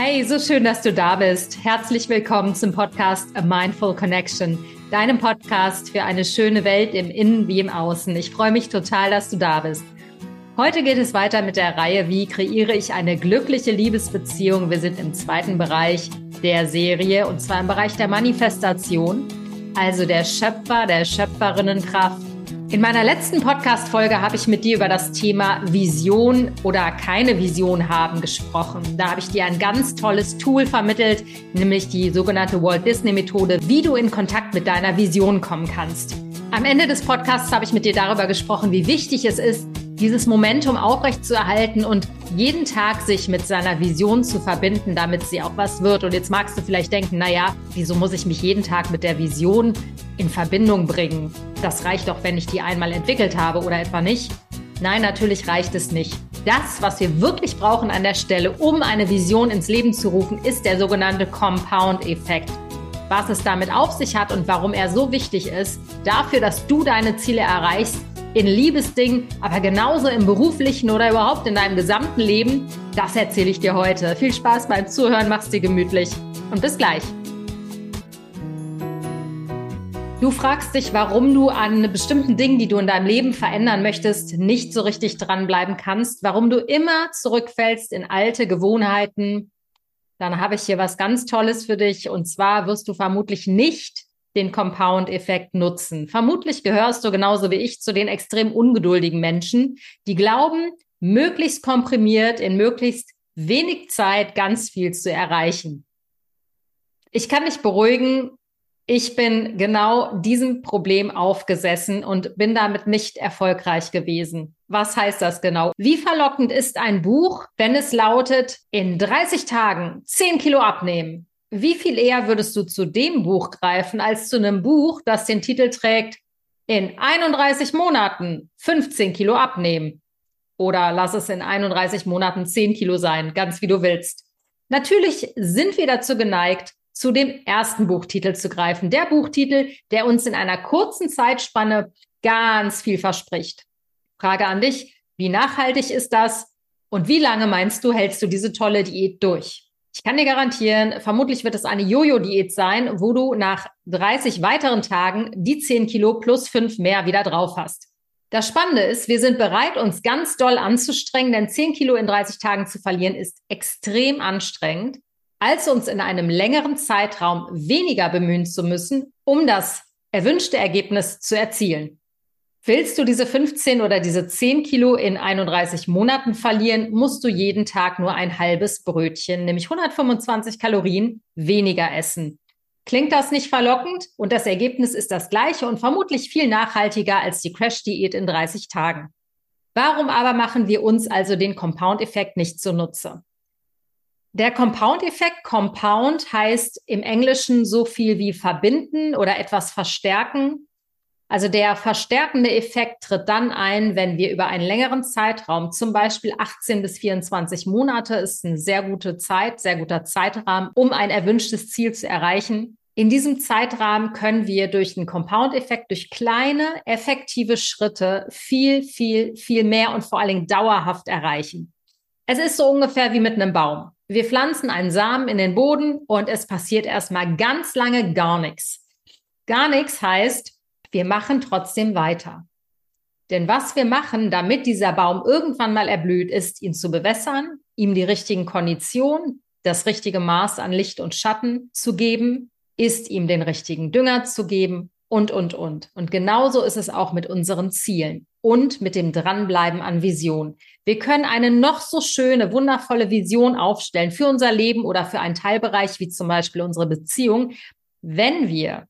Hey, so schön, dass du da bist. Herzlich willkommen zum Podcast A Mindful Connection, deinem Podcast für eine schöne Welt im Innen wie im Außen. Ich freue mich total, dass du da bist. Heute geht es weiter mit der Reihe Wie kreiere ich eine glückliche Liebesbeziehung? Wir sind im zweiten Bereich der Serie und zwar im Bereich der Manifestation, also der Schöpfer, der Schöpferinnenkraft in meiner letzten Podcast-Folge habe ich mit dir über das Thema Vision oder keine Vision haben gesprochen. Da habe ich dir ein ganz tolles Tool vermittelt, nämlich die sogenannte Walt Disney Methode, wie du in Kontakt mit deiner Vision kommen kannst. Am Ende des Podcasts habe ich mit dir darüber gesprochen, wie wichtig es ist, dieses Momentum aufrechtzuerhalten und jeden Tag sich mit seiner Vision zu verbinden, damit sie auch was wird. Und jetzt magst du vielleicht denken, naja, wieso muss ich mich jeden Tag mit der Vision in Verbindung bringen? Das reicht doch, wenn ich die einmal entwickelt habe oder etwa nicht. Nein, natürlich reicht es nicht. Das, was wir wirklich brauchen an der Stelle, um eine Vision ins Leben zu rufen, ist der sogenannte Compound-Effekt. Was es damit auf sich hat und warum er so wichtig ist, dafür, dass du deine Ziele erreichst, in Liebesdingen, aber genauso im beruflichen oder überhaupt in deinem gesamten Leben, das erzähle ich dir heute. Viel Spaß beim Zuhören, mach's dir gemütlich und bis gleich. Du fragst dich, warum du an bestimmten Dingen, die du in deinem Leben verändern möchtest, nicht so richtig dranbleiben kannst, warum du immer zurückfällst in alte Gewohnheiten. Dann habe ich hier was ganz Tolles für dich und zwar wirst du vermutlich nicht den Compound-Effekt nutzen. Vermutlich gehörst du genauso wie ich zu den extrem ungeduldigen Menschen, die glauben, möglichst komprimiert in möglichst wenig Zeit ganz viel zu erreichen. Ich kann dich beruhigen, ich bin genau diesem Problem aufgesessen und bin damit nicht erfolgreich gewesen. Was heißt das genau? Wie verlockend ist ein Buch, wenn es lautet, in 30 Tagen 10 Kilo abnehmen? Wie viel eher würdest du zu dem Buch greifen als zu einem Buch, das den Titel trägt, in 31 Monaten 15 Kilo abnehmen? Oder lass es in 31 Monaten 10 Kilo sein, ganz wie du willst. Natürlich sind wir dazu geneigt, zu dem ersten Buchtitel zu greifen. Der Buchtitel, der uns in einer kurzen Zeitspanne ganz viel verspricht. Frage an dich, wie nachhaltig ist das? Und wie lange meinst du, hältst du diese tolle Diät durch? Ich kann dir garantieren, vermutlich wird es eine Jojo-Diät sein, wo du nach 30 weiteren Tagen die 10 Kilo plus 5 mehr wieder drauf hast. Das Spannende ist, wir sind bereit, uns ganz doll anzustrengen, denn 10 Kilo in 30 Tagen zu verlieren ist extrem anstrengend als uns in einem längeren Zeitraum weniger bemühen zu müssen, um das erwünschte Ergebnis zu erzielen. Willst du diese 15 oder diese 10 Kilo in 31 Monaten verlieren, musst du jeden Tag nur ein halbes Brötchen, nämlich 125 Kalorien, weniger essen. Klingt das nicht verlockend? Und das Ergebnis ist das gleiche und vermutlich viel nachhaltiger als die Crash-Diät in 30 Tagen. Warum aber machen wir uns also den Compound-Effekt nicht zunutze? Der Compound-Effekt, Compound heißt im Englischen so viel wie verbinden oder etwas verstärken. Also der verstärkende Effekt tritt dann ein, wenn wir über einen längeren Zeitraum, zum Beispiel 18 bis 24 Monate, ist eine sehr gute Zeit, sehr guter Zeitrahmen, um ein erwünschtes Ziel zu erreichen. In diesem Zeitrahmen können wir durch den Compound-Effekt, durch kleine, effektive Schritte viel, viel, viel mehr und vor allen Dingen dauerhaft erreichen. Es ist so ungefähr wie mit einem Baum. Wir pflanzen einen Samen in den Boden und es passiert erstmal ganz lange gar nichts. Gar nichts heißt, wir machen trotzdem weiter. Denn was wir machen, damit dieser Baum irgendwann mal erblüht, ist, ihn zu bewässern, ihm die richtigen Konditionen, das richtige Maß an Licht und Schatten zu geben, ist ihm den richtigen Dünger zu geben und, und, und. Und genauso ist es auch mit unseren Zielen und mit dem Dranbleiben an Vision. Wir können eine noch so schöne, wundervolle Vision aufstellen für unser Leben oder für einen Teilbereich, wie zum Beispiel unsere Beziehung. Wenn wir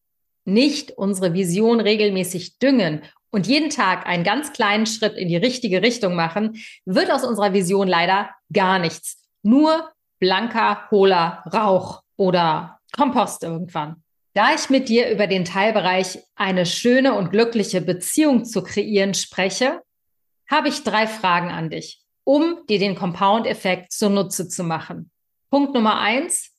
nicht unsere Vision regelmäßig düngen und jeden Tag einen ganz kleinen Schritt in die richtige Richtung machen, wird aus unserer Vision leider gar nichts. Nur blanker, hohler Rauch oder Kompost irgendwann. Da ich mit dir über den Teilbereich eine schöne und glückliche Beziehung zu kreieren spreche, habe ich drei Fragen an dich, um dir den Compound-Effekt zunutze zu machen. Punkt Nummer eins.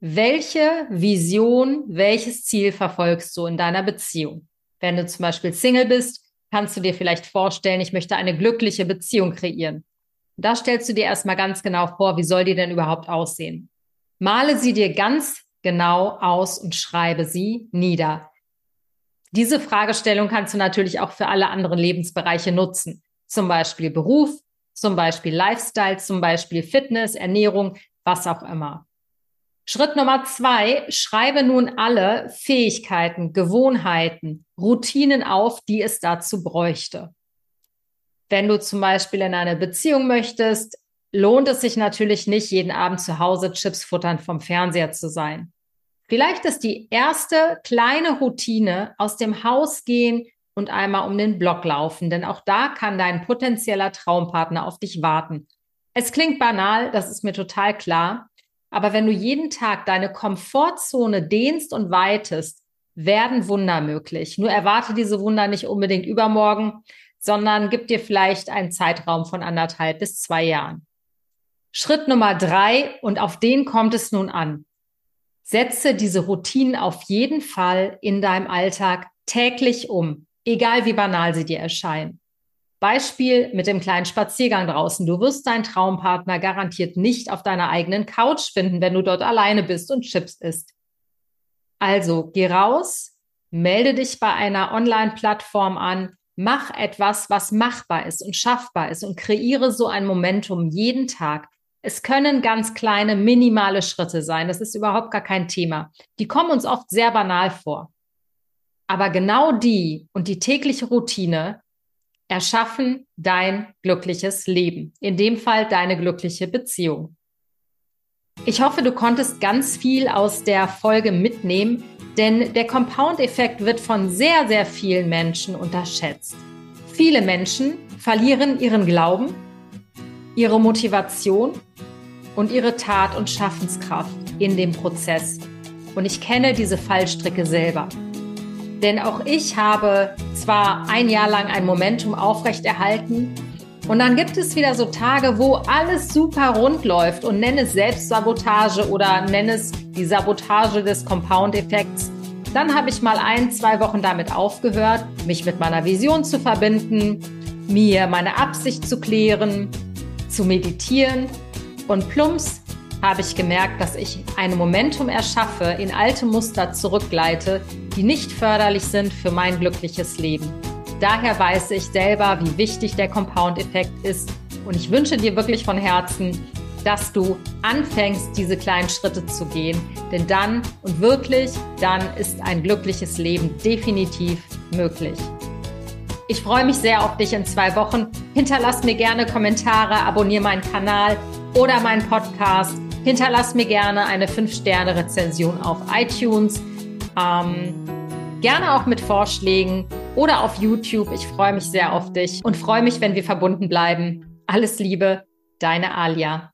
Welche Vision, welches Ziel verfolgst du in deiner Beziehung? Wenn du zum Beispiel Single bist, kannst du dir vielleicht vorstellen, ich möchte eine glückliche Beziehung kreieren. Da stellst du dir erstmal ganz genau vor, wie soll die denn überhaupt aussehen? Male sie dir ganz genau aus und schreibe sie nieder. Diese Fragestellung kannst du natürlich auch für alle anderen Lebensbereiche nutzen. Zum Beispiel Beruf, zum Beispiel Lifestyle, zum Beispiel Fitness, Ernährung, was auch immer. Schritt Nummer zwei, schreibe nun alle Fähigkeiten, Gewohnheiten, Routinen auf, die es dazu bräuchte. Wenn du zum Beispiel in eine Beziehung möchtest, lohnt es sich natürlich nicht, jeden Abend zu Hause Chips futtern vom Fernseher zu sein. Vielleicht ist die erste kleine Routine aus dem Haus gehen und einmal um den Block laufen, denn auch da kann dein potenzieller Traumpartner auf dich warten. Es klingt banal, das ist mir total klar, aber wenn du jeden Tag deine Komfortzone dehnst und weitest, werden Wunder möglich. Nur erwarte diese Wunder nicht unbedingt übermorgen, sondern gib dir vielleicht einen Zeitraum von anderthalb bis zwei Jahren. Schritt Nummer drei, und auf den kommt es nun an. Setze diese Routinen auf jeden Fall in deinem Alltag täglich um, egal wie banal sie dir erscheinen. Beispiel mit dem kleinen Spaziergang draußen. Du wirst deinen Traumpartner garantiert nicht auf deiner eigenen Couch finden, wenn du dort alleine bist und Chips isst. Also geh raus, melde dich bei einer Online-Plattform an, mach etwas, was machbar ist und schaffbar ist und kreiere so ein Momentum jeden Tag. Es können ganz kleine, minimale Schritte sein. Das ist überhaupt gar kein Thema. Die kommen uns oft sehr banal vor. Aber genau die und die tägliche Routine erschaffen dein glückliches Leben. In dem Fall deine glückliche Beziehung. Ich hoffe, du konntest ganz viel aus der Folge mitnehmen, denn der Compound-Effekt wird von sehr, sehr vielen Menschen unterschätzt. Viele Menschen verlieren ihren Glauben, ihre Motivation und ihre Tat- und Schaffenskraft in dem Prozess. Und ich kenne diese Fallstricke selber. Denn auch ich habe zwar ein Jahr lang ein Momentum aufrechterhalten und dann gibt es wieder so Tage, wo alles super rund läuft und nenne es Selbstsabotage oder nenne es die Sabotage des Compound-Effekts. Dann habe ich mal ein, zwei Wochen damit aufgehört, mich mit meiner Vision zu verbinden, mir meine Absicht zu klären, zu meditieren und plumps habe ich gemerkt, dass ich ein Momentum erschaffe, in alte Muster zurückgleite, die nicht förderlich sind für mein glückliches Leben. Daher weiß ich selber, wie wichtig der Compound-Effekt ist und ich wünsche dir wirklich von Herzen, dass du anfängst, diese kleinen Schritte zu gehen. Denn dann und wirklich, dann ist ein glückliches Leben definitiv möglich. Ich freue mich sehr auf dich in zwei Wochen. Hinterlass mir gerne Kommentare, abonniere meinen Kanal oder meinen Podcast. Hinterlass mir gerne eine 5-Sterne-Rezension auf iTunes. Ähm, gerne auch mit Vorschlägen oder auf YouTube. Ich freue mich sehr auf dich und freue mich, wenn wir verbunden bleiben. Alles Liebe, deine Alia.